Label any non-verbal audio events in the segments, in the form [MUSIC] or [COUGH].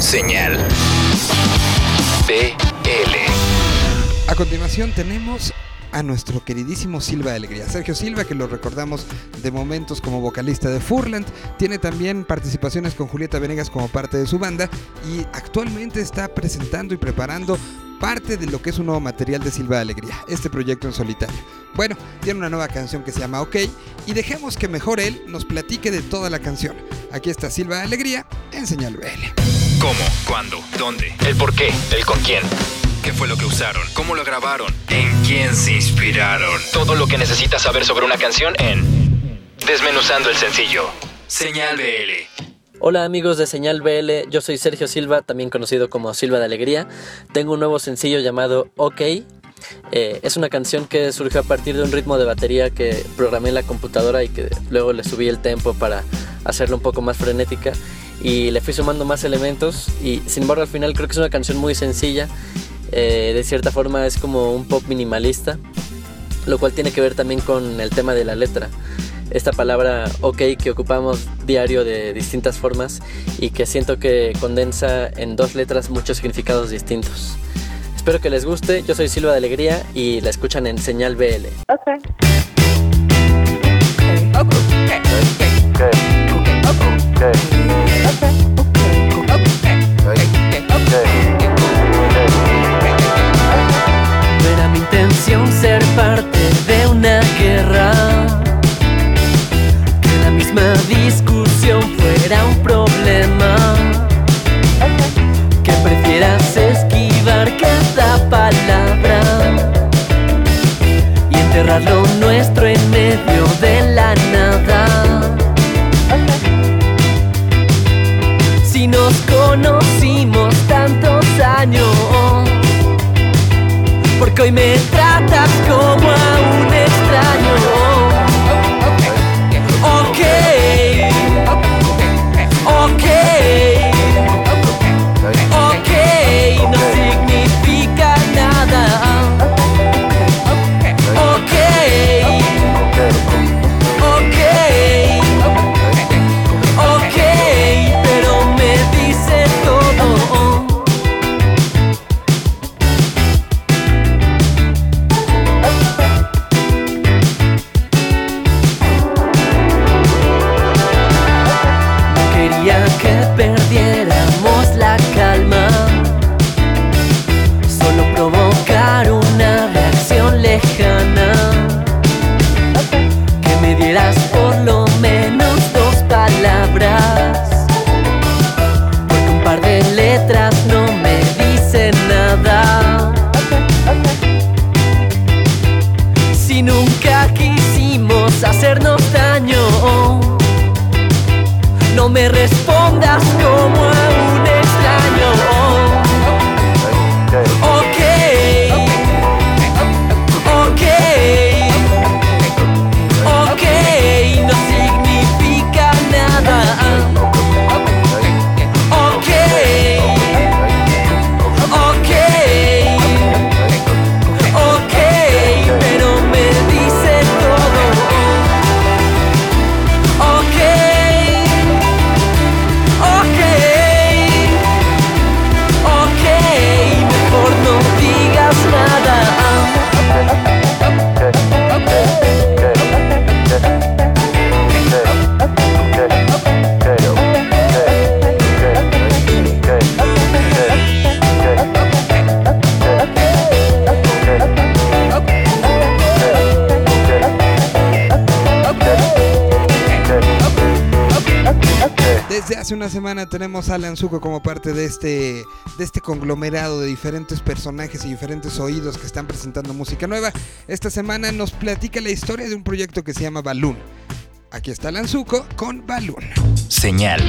Señal BL. A continuación tenemos a nuestro queridísimo Silva Alegría. Sergio Silva, que lo recordamos de momentos como vocalista de Furland, tiene también participaciones con Julieta Venegas como parte de su banda y actualmente está presentando y preparando parte de lo que es un nuevo material de Silva de Alegría, este proyecto en solitario. Bueno, tiene una nueva canción que se llama OK y dejemos que mejor él nos platique de toda la canción. Aquí está Silva de Alegría en Señal BL. ¿Cómo? ¿Cuándo? ¿Dónde? ¿El por qué? ¿El con quién? ¿Qué fue lo que usaron? ¿Cómo lo grabaron? ¿En quién se inspiraron? Todo lo que necesitas saber sobre una canción en Desmenuzando el sencillo. Señal BL. Hola amigos de Señal BL, yo soy Sergio Silva, también conocido como Silva de Alegría. Tengo un nuevo sencillo llamado OK. Eh, es una canción que surgió a partir de un ritmo de batería que programé en la computadora y que luego le subí el tempo para hacerla un poco más frenética y le fui sumando más elementos y sin embargo al final creo que es una canción muy sencilla, eh, de cierta forma es como un pop minimalista, lo cual tiene que ver también con el tema de la letra. Esta palabra ok que ocupamos diario de distintas formas y que siento que condensa en dos letras muchos significados distintos. Espero que les guste, yo soy Silva de Alegría y la escuchan en Señal BL. Okay. No hace una semana tenemos a Alan Zuko como parte de este, de este conglomerado de diferentes personajes y diferentes oídos que están presentando música nueva. Esta semana nos platica la historia de un proyecto que se llama Balloon. Aquí está Alan Zuko con Balloon. Señal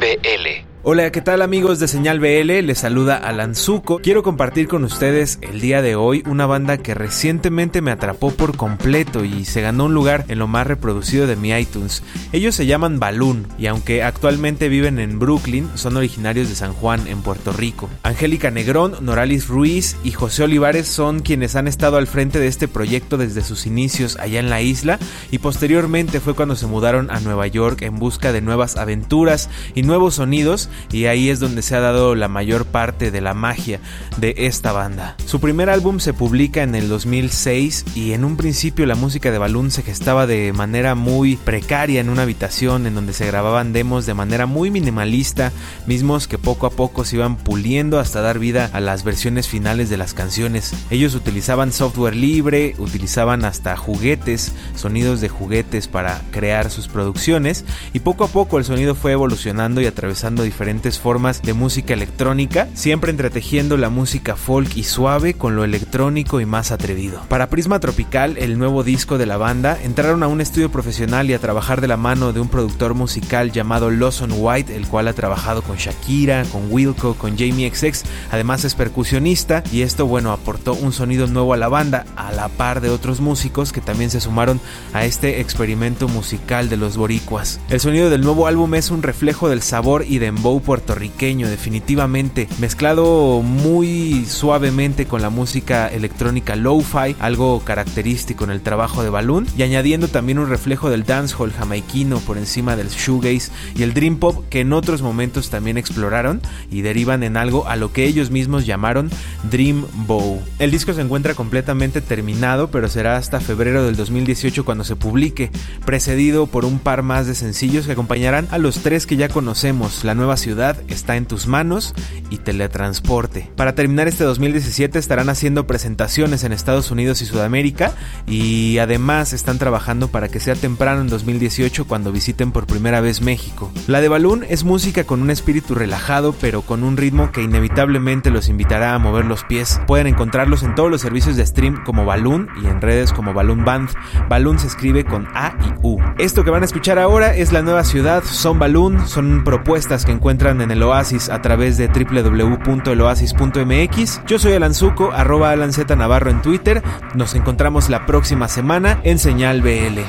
BL. Hola, ¿qué tal amigos de Señal BL? Les saluda Alan Zuko. Quiero compartir con ustedes el día de hoy una banda que recientemente me atrapó por completo y se ganó un lugar en lo más reproducido de mi iTunes. Ellos se llaman Balloon y aunque actualmente viven en Brooklyn, son originarios de San Juan, en Puerto Rico. Angélica Negrón, Noralis Ruiz y José Olivares son quienes han estado al frente de este proyecto desde sus inicios allá en la isla y posteriormente fue cuando se mudaron a Nueva York en busca de nuevas aventuras y nuevos sonidos y ahí es donde se ha dado la mayor parte de la magia de esta banda. Su primer álbum se publica en el 2006 y en un principio la música de Balloon se gestaba de manera muy precaria en una habitación en donde se grababan demos de manera muy minimalista, mismos que poco a poco se iban puliendo hasta dar vida a las versiones finales de las canciones. Ellos utilizaban software libre, utilizaban hasta juguetes, sonidos de juguetes para crear sus producciones y poco a poco el sonido fue evolucionando y atravesando diferentes formas de música electrónica, siempre entretejiendo la música folk y suave con lo electrónico y más atrevido. Para Prisma Tropical, el nuevo disco de la banda, entraron a un estudio profesional y a trabajar de la mano de un productor musical llamado Lawson White, el cual ha trabajado con Shakira, con Wilco, con Jamie XX, además es percusionista y esto bueno aportó un sonido nuevo a la banda, a la par de otros músicos que también se sumaron a este experimento musical de los boricuas. El sonido del nuevo álbum es un reflejo del sabor y puertorriqueño, definitivamente, mezclado muy suavemente con la música electrónica lo-fi, algo característico en el trabajo de Balloon, y añadiendo también un reflejo del dancehall jamaiquino por encima del shoegaze y el dream pop que en otros momentos también exploraron y derivan en algo a lo que ellos mismos llamaron Dream Bow. El disco se encuentra completamente terminado, pero será hasta febrero del 2018 cuando se publique, precedido por un par más de sencillos que acompañarán a los tres que ya conocemos, La Nueva Ciudad, Está en tus manos y Teletransporte. Para terminar este 2017 estarán haciendo presentaciones en Estados Unidos y Sudamérica y además están trabajando para que sea temprano en 2018 cuando visiten por primera vez México. La de Balloon es música con un espíritu relajado pero con un ritmo que inevitablemente los invitará a mover los pies. Pueden encontrarlos en todos los servicios de stream como Balloon y en redes como Balloon Band. Balloon se escribe con A y U. Esto que van a escuchar ahora es la nueva ciudad, son Balloon, son propuestas que encuentran en el Oasis a través de www.eloasis.mx. Yo soy Alan Zuko, arroba Alan Z Navarro en Twitter. Nos encontramos la próxima semana en Señal BL.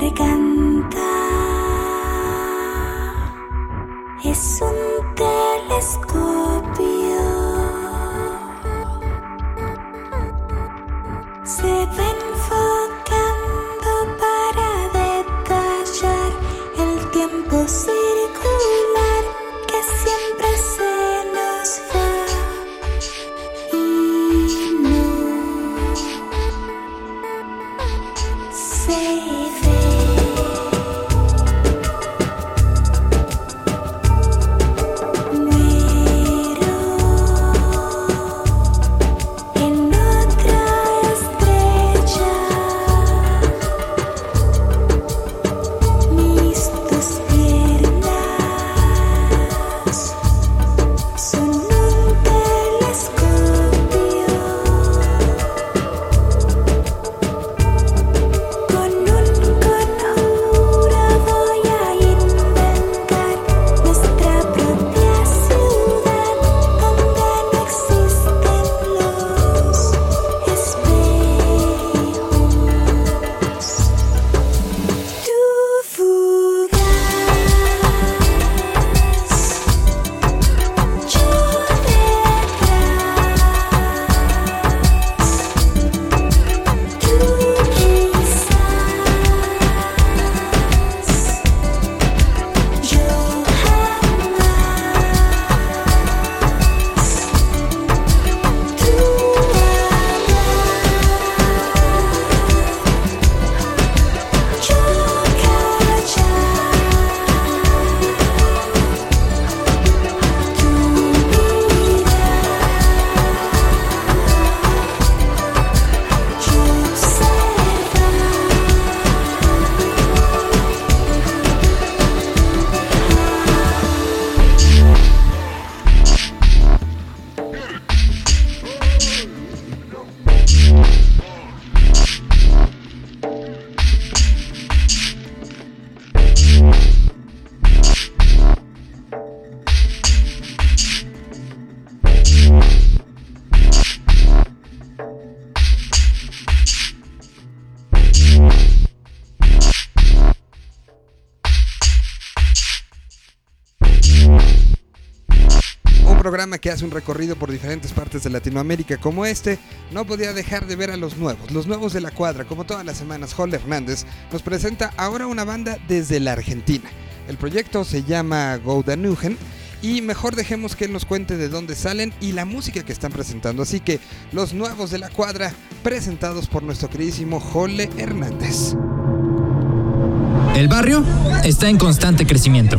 garganta. Es un telescopio. Programa que hace un recorrido por diferentes partes de Latinoamérica como este, no podía dejar de ver a los nuevos, los nuevos de la cuadra. Como todas las semanas, Hall Hernández nos presenta ahora una banda desde la Argentina. El proyecto se llama Goudanugen y mejor dejemos que él nos cuente de dónde salen y la música que están presentando. Así que los nuevos de la cuadra presentados por nuestro queridísimo Jole Hernández. El barrio está en constante crecimiento.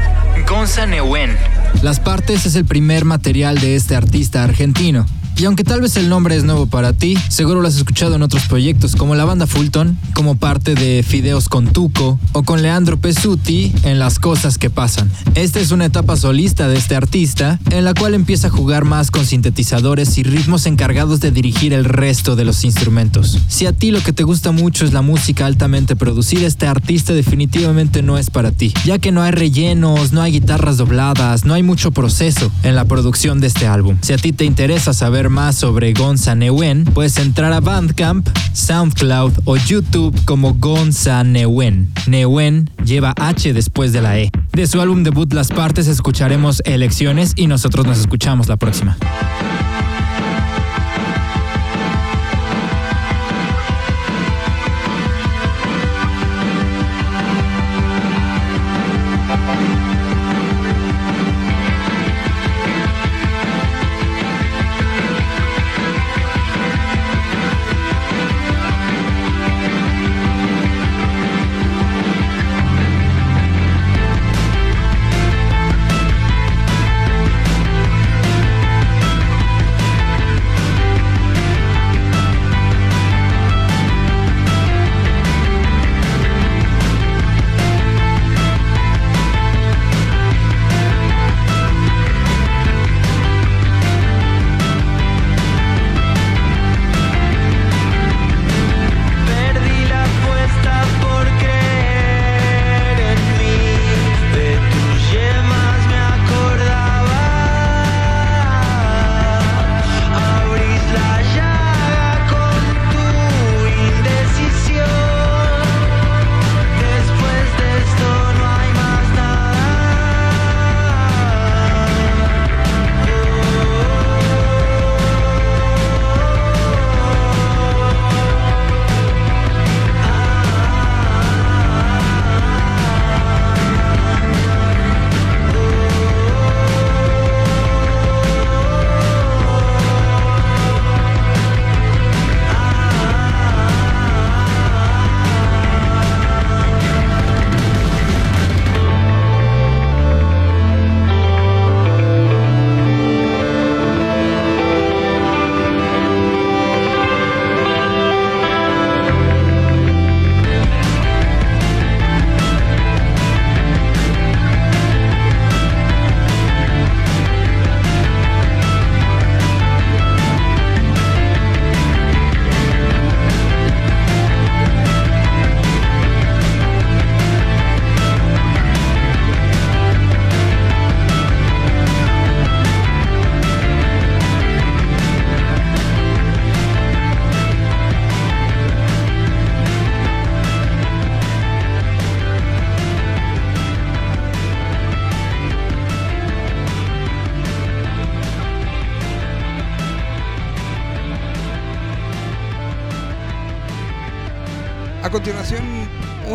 Gonza Neuen. Las Partes es el primer material de este artista argentino. Y aunque tal vez el nombre es nuevo para ti, seguro lo has escuchado en otros proyectos como la banda Fulton, como parte de Fideos con Tuco o con Leandro Pesuti en Las Cosas que Pasan. Esta es una etapa solista de este artista en la cual empieza a jugar más con sintetizadores y ritmos encargados de dirigir el resto de los instrumentos. Si a ti lo que te gusta mucho es la música altamente producida, este artista definitivamente no es para ti, ya que no hay rellenos, no hay guitarras dobladas, no hay mucho proceso en la producción de este álbum. Si a ti te interesa saber más sobre Gonza Neuen, puedes entrar a Bandcamp, SoundCloud o YouTube como Gonza Neuen. Neuen lleva H después de la E. De su álbum debut Las Partes escucharemos Elecciones y nosotros nos escuchamos la próxima.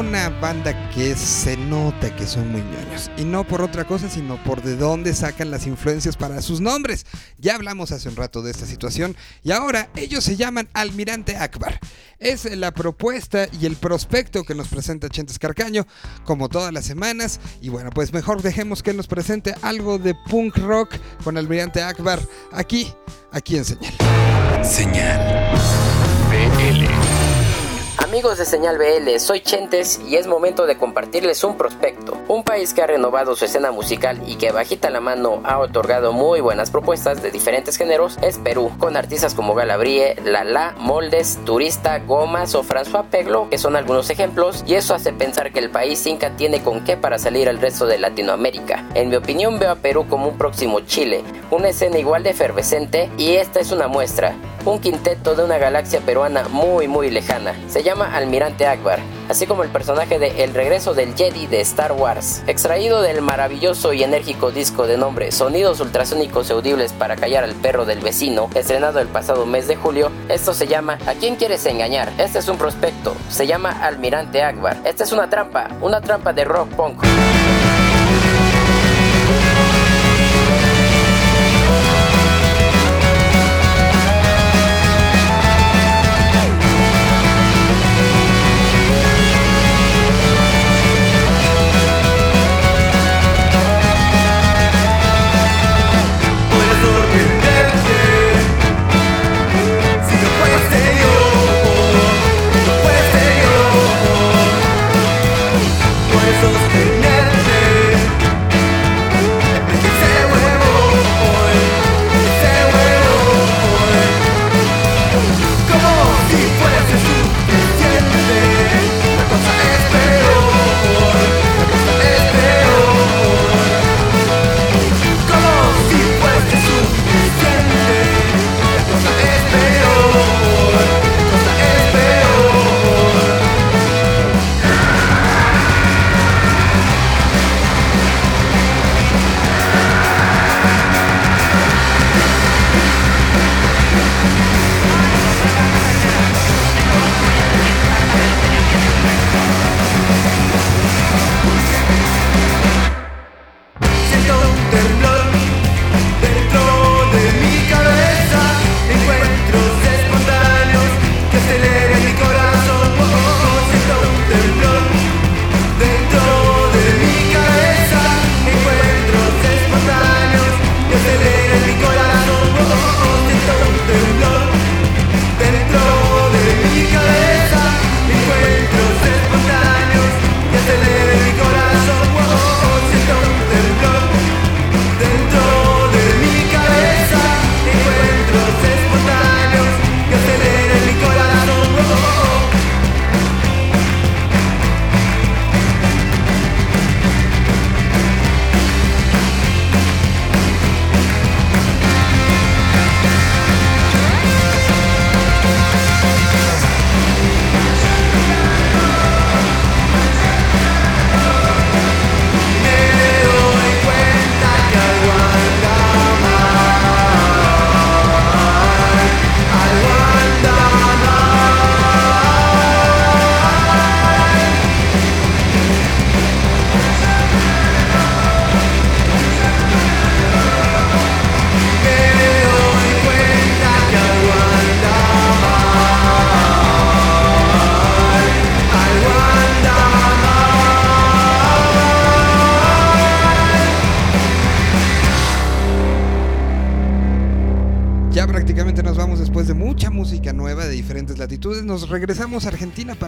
Una banda que se nota que son muy ñoños. Y no por otra cosa, sino por de dónde sacan las influencias para sus nombres. Ya hablamos hace un rato de esta situación. Y ahora ellos se llaman Almirante Akbar. Es la propuesta y el prospecto que nos presenta Chentes Carcaño, como todas las semanas. Y bueno, pues mejor dejemos que nos presente algo de punk rock con Almirante Akbar aquí, aquí en Señal. Señal. Amigos de Señal BL, soy Chentes y es momento de compartirles un prospecto. Un país que ha renovado su escena musical y que bajita la mano ha otorgado muy buenas propuestas de diferentes géneros es Perú, con artistas como Galabrie, Lala, Moldes, Turista, Gomas o François Peglo, que son algunos ejemplos, y eso hace pensar que el país inca tiene con qué para salir al resto de Latinoamérica. En mi opinión veo a Perú como un próximo Chile, una escena igual de efervescente y esta es una muestra, un quinteto de una galaxia peruana muy muy lejana. Se llama Almirante Akbar, así como el personaje de El regreso del Jedi de Star Wars, extraído del maravilloso y enérgico disco de nombre Sonidos ultrasónicos audibles para callar al perro del vecino, estrenado el pasado mes de julio. Esto se llama ¿A quién quieres engañar? Este es un prospecto, se llama Almirante Akbar. Esta es una trampa, una trampa de rock punk.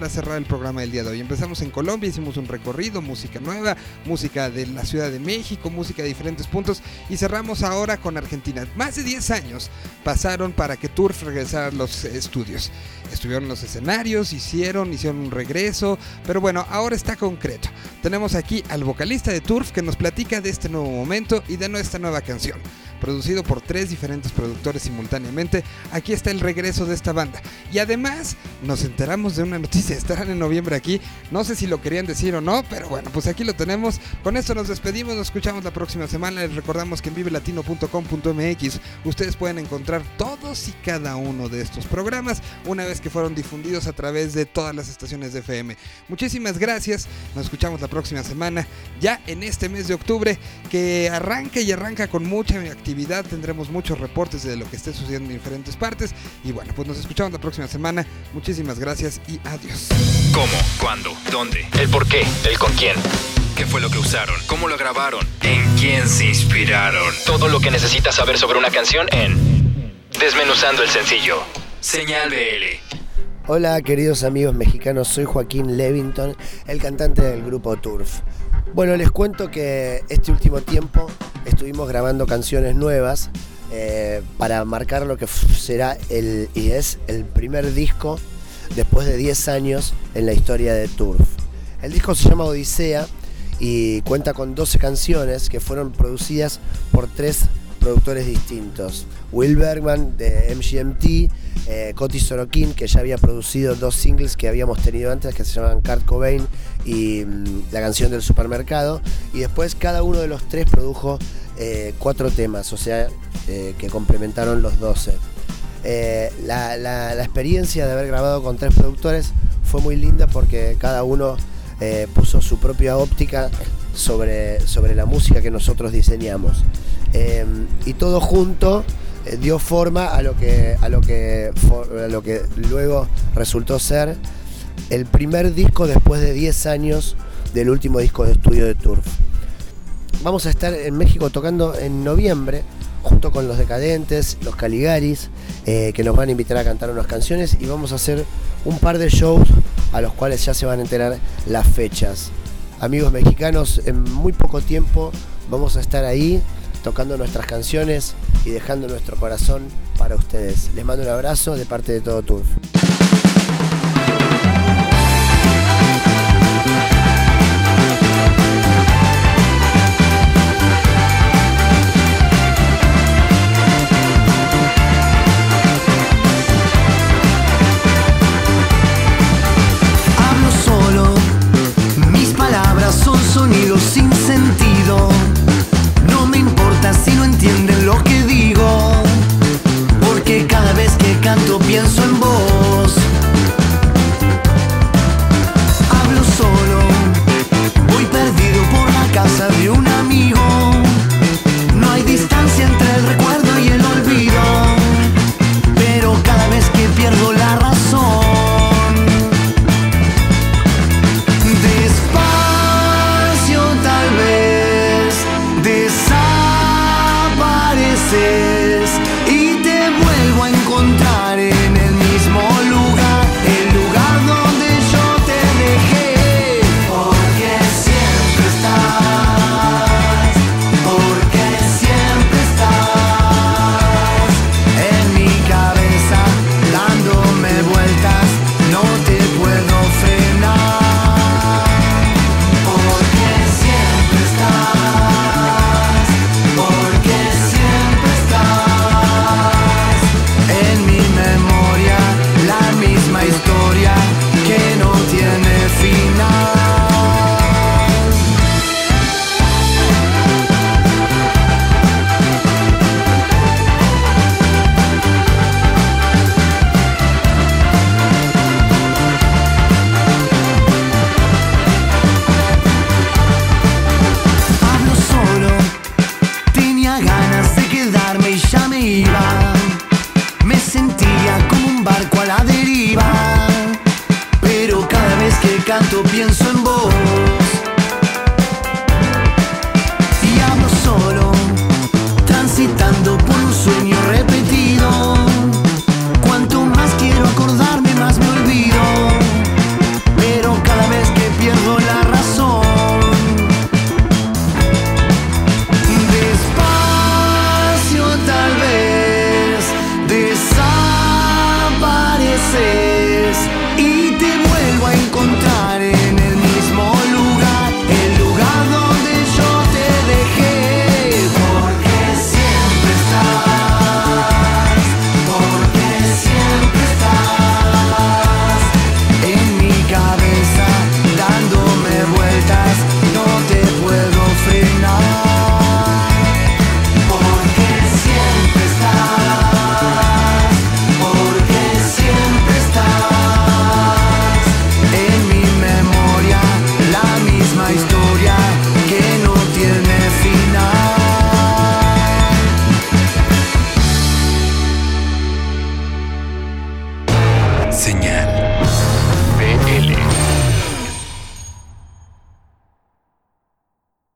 Para cerrar el programa del día de hoy. Empezamos en Colombia, hicimos un recorrido, música nueva, música de la Ciudad de México, música de diferentes puntos y cerramos ahora con Argentina. Más de 10 años pasaron para que Turf regresara a los estudios. Estuvieron en los escenarios, hicieron, hicieron un regreso, pero bueno, ahora está concreto. Tenemos aquí al vocalista de Turf que nos platica de este nuevo momento y de esta nueva canción producido por tres diferentes productores simultáneamente. Aquí está el regreso de esta banda. Y además nos enteramos de una noticia, [LAUGHS] estarán en noviembre aquí. No sé si lo querían decir o no, pero bueno, pues aquí lo tenemos. Con esto nos despedimos, nos escuchamos la próxima semana. Les recordamos que en vivelatino.com.mx ustedes pueden encontrar todos y cada uno de estos programas una vez que fueron difundidos a través de todas las estaciones de FM. Muchísimas gracias, nos escuchamos la próxima semana, ya en este mes de octubre, que arranca y arranca con mucha actividad. Tendremos muchos reportes de lo que esté sucediendo en diferentes partes. Y bueno, pues nos escuchamos la próxima semana. Muchísimas gracias y adiós. ¿Cómo? ¿Cuándo? ¿Dónde? ¿El por qué? ¿El con quién? ¿Qué fue lo que usaron? ¿Cómo lo grabaron? ¿En quién se inspiraron? Todo lo que necesitas saber sobre una canción en Desmenuzando el sencillo. Señal BL. Hola queridos amigos mexicanos, soy Joaquín Levington, el cantante del grupo Turf. Bueno, les cuento que este último tiempo estuvimos grabando canciones nuevas eh, para marcar lo que será el, y es el primer disco después de 10 años en la historia de Turf. El disco se llama Odisea y cuenta con 12 canciones que fueron producidas por tres productores distintos. Will Bergman de MGMT, eh, Coti Sorokin, que ya había producido dos singles que habíamos tenido antes, que se llamaban Kurt Cobain y mm, La canción del supermercado. Y después cada uno de los tres produjo eh, cuatro temas, o sea, eh, que complementaron los 12. Eh, la, la- la experiencia de haber grabado con tres productores fue muy linda porque cada uno eh, puso su propia óptica sobre, sobre la música que nosotros diseñamos. Eh, y todo junto dio forma a lo, que, a, lo que, a lo que luego resultó ser el primer disco después de 10 años del último disco de estudio de Turf. Vamos a estar en México tocando en noviembre junto con los Decadentes, los Caligaris, eh, que nos van a invitar a cantar unas canciones y vamos a hacer un par de shows a los cuales ya se van a enterar las fechas. Amigos mexicanos, en muy poco tiempo vamos a estar ahí tocando nuestras canciones y dejando nuestro corazón para ustedes. Les mando un abrazo de parte de todo Turf. Desapareces